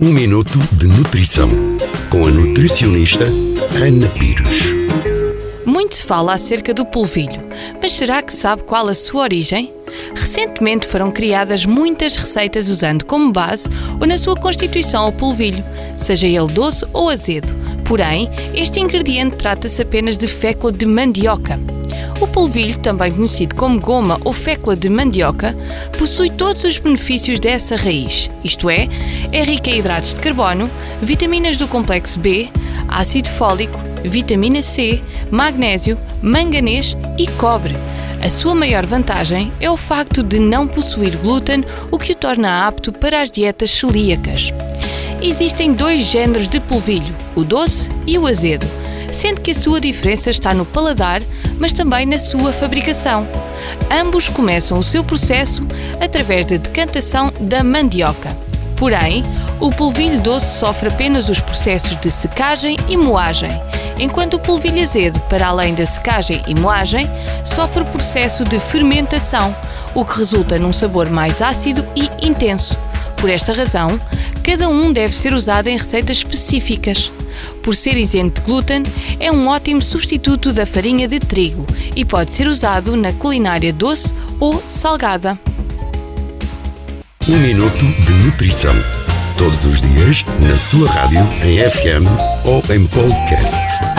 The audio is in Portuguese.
Um minuto de nutrição com a nutricionista Ana Pires. Muito se fala acerca do polvilho, mas será que sabe qual a sua origem? Recentemente foram criadas muitas receitas usando como base ou na sua constituição o polvilho, seja ele doce ou azedo. Porém, este ingrediente trata-se apenas de fécula de mandioca. O polvilho, também conhecido como goma ou fécula de mandioca, possui todos os benefícios dessa raiz, isto é, é rica em hidratos de carbono, vitaminas do complexo B, ácido fólico, vitamina C, magnésio, manganês e cobre. A sua maior vantagem é o facto de não possuir glúten, o que o torna apto para as dietas celíacas. Existem dois géneros de polvilho, o doce e o azedo, sendo que a sua diferença está no paladar, mas também na sua fabricação. Ambos começam o seu processo através da decantação da mandioca. Porém, o polvilho doce sofre apenas os processos de secagem e moagem, enquanto o polvilho azedo, para além da secagem e moagem, sofre o processo de fermentação, o que resulta num sabor mais ácido e intenso. Por esta razão, cada um deve ser usado em receitas específicas. Por ser isento de glúten, é um ótimo substituto da farinha de trigo e pode ser usado na culinária doce ou salgada. Um minuto de nutrição. Todos os dias, na sua rádio, em FM ou em podcast.